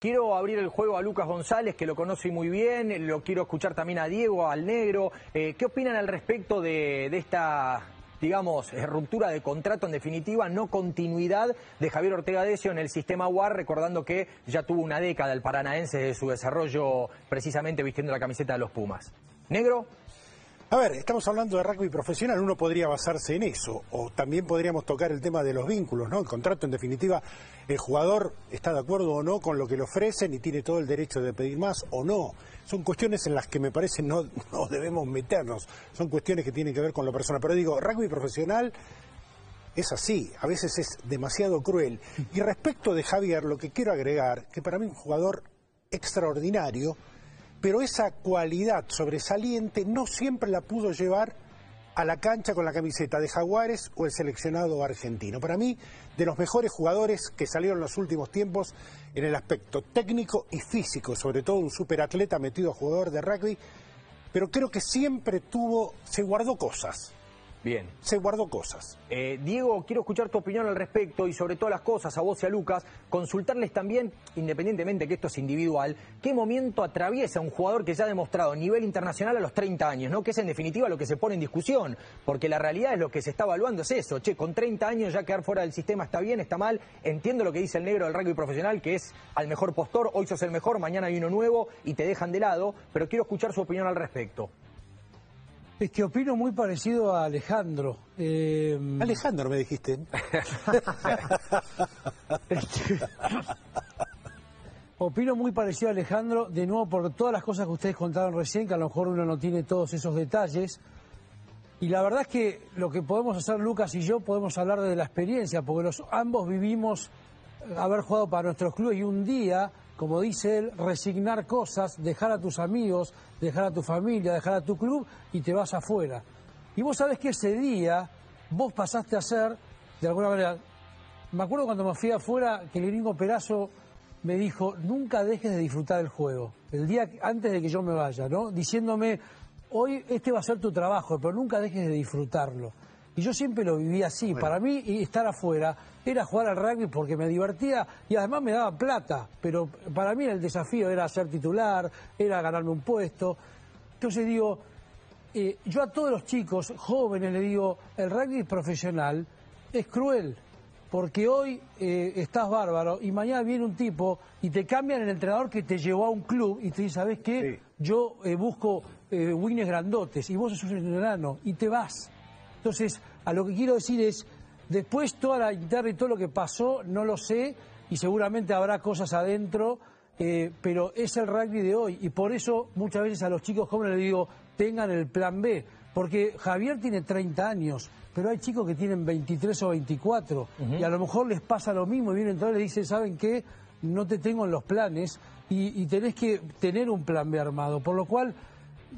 Quiero abrir el juego a Lucas González, que lo conoce muy bien, lo quiero escuchar también a Diego, al Negro. Eh, ¿Qué opinan al respecto de, esta, digamos, eh, ruptura de contrato, en definitiva, no continuidad de Javier Ortega Decio en el sistema UAR, recordando que ya tuvo una década el paranaense de su desarrollo precisamente vistiendo la camiseta de los Pumas? Negro. A ver, estamos hablando de rugby profesional, uno podría basarse en eso, o también podríamos tocar el tema de los vínculos, ¿no? El contrato, en definitiva, el jugador está de acuerdo o no con lo que le ofrecen y tiene todo el derecho de pedir más o no. Son cuestiones en las que me parece no, no debemos meternos, son cuestiones que tienen que ver con la persona. Pero digo, rugby profesional es así, a veces es demasiado cruel. Y respecto de Javier, lo que quiero agregar, que para mí un jugador extraordinario, pero esa cualidad sobresaliente no siempre la pudo llevar a la cancha con la camiseta de Jaguares o el seleccionado argentino. Para mí, de los mejores jugadores que salieron en los últimos tiempos en el aspecto técnico y físico, sobre todo un superatleta metido a jugador de rugby, pero creo que siempre tuvo, se guardó cosas. Bien. Se guardó cosas. Eh, Diego, quiero escuchar tu opinión al respecto y sobre todas las cosas, a vos y a Lucas, consultarles también, independientemente que esto es individual, qué momento atraviesa un jugador que ya ha demostrado a nivel internacional a los 30 años, ¿no? Que es en definitiva lo que se pone en discusión, porque la realidad es lo que se está evaluando, es eso, che, con 30 años ya quedar fuera del sistema está bien, está mal, entiendo lo que dice el negro del rugby profesional, que es al mejor postor, hoy sos el mejor, mañana hay uno nuevo y te dejan de lado, pero quiero escuchar su opinión al respecto. Es que opino muy parecido a Alejandro. Eh, Alejandro, me dijiste. opino muy parecido a Alejandro, de nuevo por todas las cosas que ustedes contaron recién, que a lo mejor uno no tiene todos esos detalles. Y la verdad es que lo que podemos hacer Lucas y yo podemos hablar de la experiencia, porque los, ambos vivimos haber jugado para nuestros clubes y un día como dice él, resignar cosas, dejar a tus amigos, dejar a tu familia, dejar a tu club y te vas afuera. Y vos sabés que ese día vos pasaste a ser, de alguna manera, me acuerdo cuando me fui afuera que el gringo Perazo me dijo, nunca dejes de disfrutar el juego, el día antes de que yo me vaya, ¿no? Diciéndome, hoy este va a ser tu trabajo, pero nunca dejes de disfrutarlo. Y yo siempre lo viví así. Para mí estar afuera era jugar al rugby porque me divertía y además me daba plata. Pero para mí el desafío era ser titular, era ganarme un puesto. Entonces digo, eh, yo a todos los chicos jóvenes le digo, el rugby profesional es cruel. Porque hoy eh, estás bárbaro y mañana viene un tipo y te cambian el entrenador que te llevó a un club y te dice, ¿sabes qué? Yo eh, busco wins grandotes y vos sos un enano y te vas. Entonces, a lo que quiero decir es, después toda la interna y todo lo que pasó, no lo sé, y seguramente habrá cosas adentro, eh, pero es el rugby de hoy. Y por eso muchas veces a los chicos jóvenes les digo, tengan el plan B. Porque Javier tiene 30 años, pero hay chicos que tienen 23 o 24, y a lo mejor les pasa lo mismo, y vienen entonces y le dicen, ¿saben qué? No te tengo en los planes, y, y tenés que tener un plan B armado. Por lo cual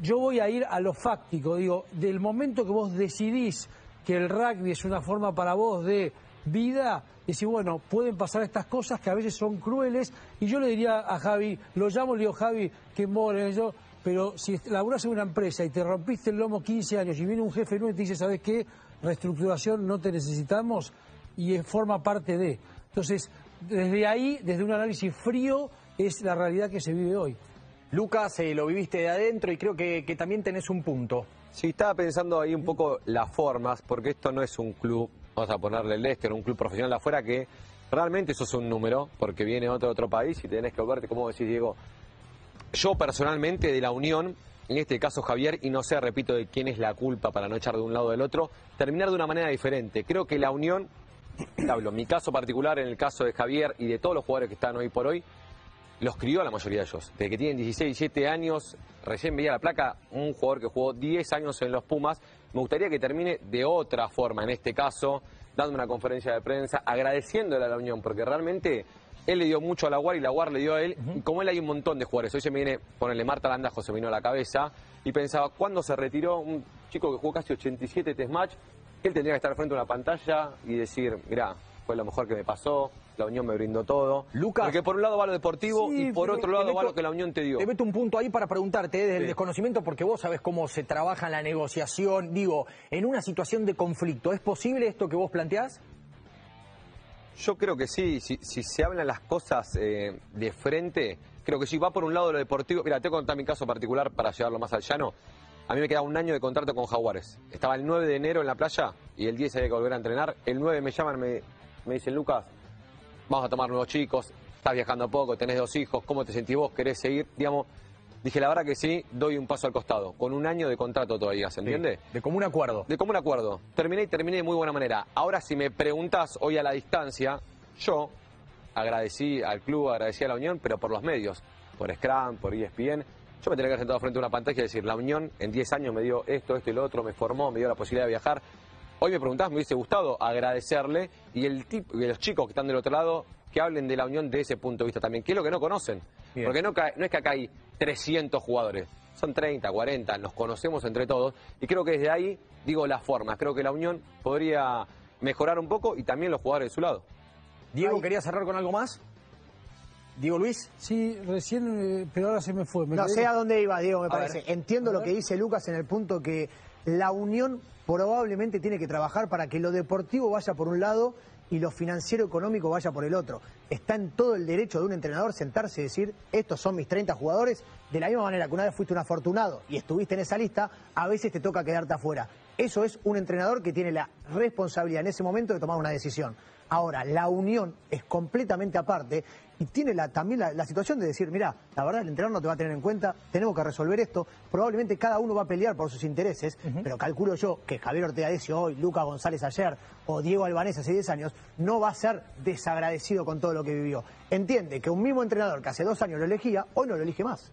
yo voy a ir a lo fáctico, digo, del momento que vos decidís que el rugby es una forma para vos de vida, decir, bueno, pueden pasar estas cosas que a veces son crueles, y yo le diría a Javi, lo llamo, le digo, Javi, que more, yo, pero si laburas en una empresa y te rompiste el lomo 15 años y viene un jefe nuevo y te dice, ¿sabes qué? Reestructuración no te necesitamos y forma parte de. Entonces, desde ahí, desde un análisis frío, es la realidad que se vive hoy. Lucas, eh, lo viviste de adentro y creo que, también tenés un punto. Sí, estaba pensando ahí un poco las formas, porque esto no es un club, vamos a ponerle el este, un club profesional de afuera que realmente eso es un número, porque viene otro otro país y tenés que verte, como decís Diego, yo personalmente de la unión, en este caso Javier, y no sé, repito, de quién es la culpa para no echar de un lado del otro, terminar de una manera diferente. Creo que la unión, hablo, mi caso particular, en el caso de Javier y de todos los jugadores que están hoy por hoy, los crió a la mayoría de ellos. Desde que tienen 16, 17 años, recién veía la placa, un jugador que jugó 10 años en los Pumas. Me gustaría que termine de otra forma, en este caso, dando una conferencia de prensa, agradeciéndole a la Unión, porque realmente él le dio mucho a la UAR y la UAR le dio a él. Y como él hay un montón de jugadores, hoy se me viene, ponerle Marta Landajo, se me vino a la cabeza, y pensaba, ¿cuándo se retiró un chico que jugó casi 87 test match? Él tendría que estar frente a una pantalla y decir, mira, fue lo mejor que me pasó, la Unión me brindó todo. Lucas. Porque por un lado va lo deportivo y por otro lado va lo que la Unión te dio. Te meto un punto ahí para preguntarte, ¿eh? desde el desconocimiento, porque vos sabés cómo se trabaja en la negociación. Digo, en una situación de conflicto, ¿es posible esto que vos planteás? Yo creo que sí, si, si se hablan las cosas eh, de frente, creo que sí, va por un lado lo deportivo. Mira, te voy a contar mi caso particular para llevarlo más al llano. A mí me queda un año de contrato con Jaguares. Estaba el 9 de enero en la playa y el 10 había que volver a entrenar. El 9 me llaman, me, me dicen, Lucas, vamos a tomar nuevos chicos, estás viajando poco, tenés dos hijos, ¿cómo te sentís vos? ¿Querés seguir? Digamos, dije, la verdad que sí, doy un paso al costado, con un año de contrato todavía, ¿se entiende? De común acuerdo. De común acuerdo. Terminé y terminé de muy buena manera. Ahora, si me preguntás hoy a la distancia, yo agradecí al club, agradecí a la Unión, pero por los medios, por Scrum, por ESPN. Yo me tenía que haber sentado frente a una pantalla y decir, la Unión en 10 años me dio esto, esto y lo otro, me formó, me dio la posibilidad de viajar. Hoy me preguntás, me hubiese gustado agradecerle y el tipo, y los chicos que están del otro lado que hablen de la Unión de ese punto de vista también, que es lo que no conocen. Bien. Porque no, no es que acá hay 300 jugadores, son 30, 40, nos conocemos entre todos y creo que desde ahí digo las formas. Creo que la Unión podría mejorar un poco y también los jugadores de su lado. Diego, ¿quería cerrar con algo más? Diego Luis. Sí, recién, eh, pero ahora se me fue. Me No quedé- sé a dónde iba, Diego, me A parece. ver. Entiendo A lo ver. que dice Lucas en el punto que la Unión probablemente tiene que trabajar para que lo deportivo vaya por un lado y lo financiero económico vaya por el otro. Está en todo el derecho de un entrenador sentarse y decir, estos son mis 30 jugadores, de la misma manera que una vez fuiste un afortunado y estuviste en esa lista, a veces te toca quedarte afuera. Eso es un entrenador que tiene la responsabilidad en ese momento de tomar una decisión. Ahora, la unión es completamente aparte y tiene la- también la, la situación de decir, mira, la verdad el entrenador no te va a tener en cuenta, tenemos que resolver esto, probablemente cada uno va a pelear por sus intereses, pero calculo yo que Javier Ortega Decio hoy, Lucas González ayer o Diego Albanés hace 10 años, no va a ser desagradecido con todo lo que vivió. Entiende que un mismo entrenador que hace dos años lo elegía, hoy no lo elige más.